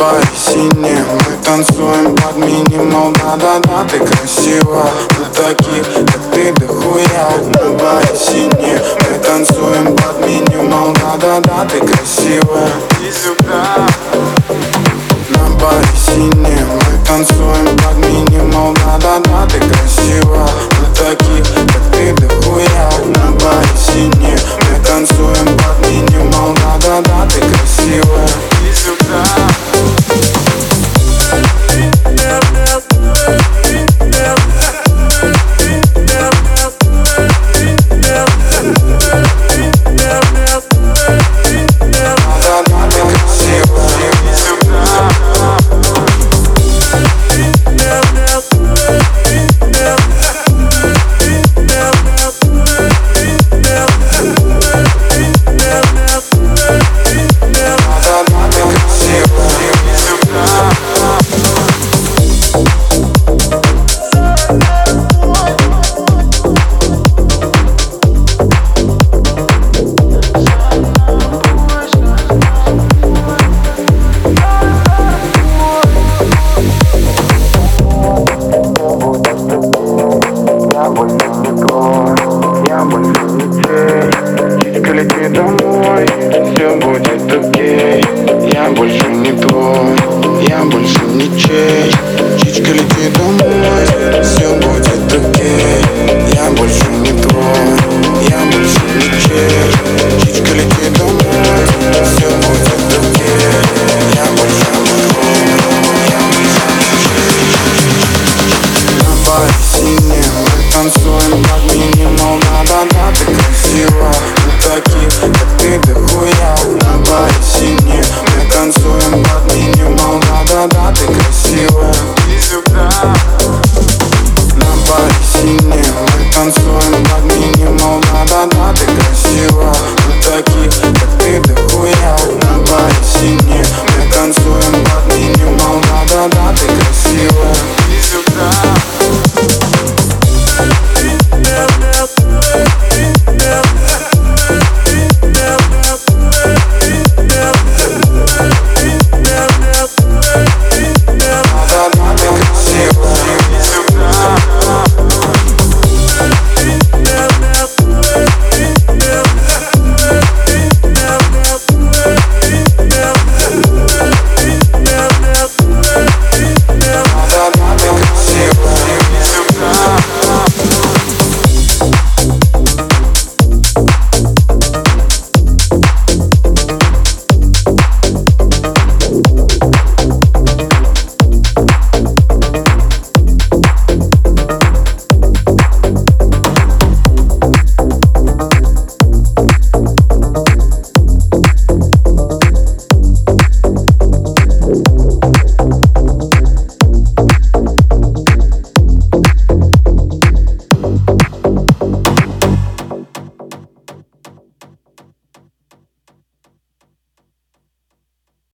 небо и синее Мы танцуем под минимал, да-да-да, ты красива На таких, как ты, дохуя. Небо и синее Мы танцуем под минимал, да-да-да, ты красивая Я больше не те Птичка лети домой Все будет окей.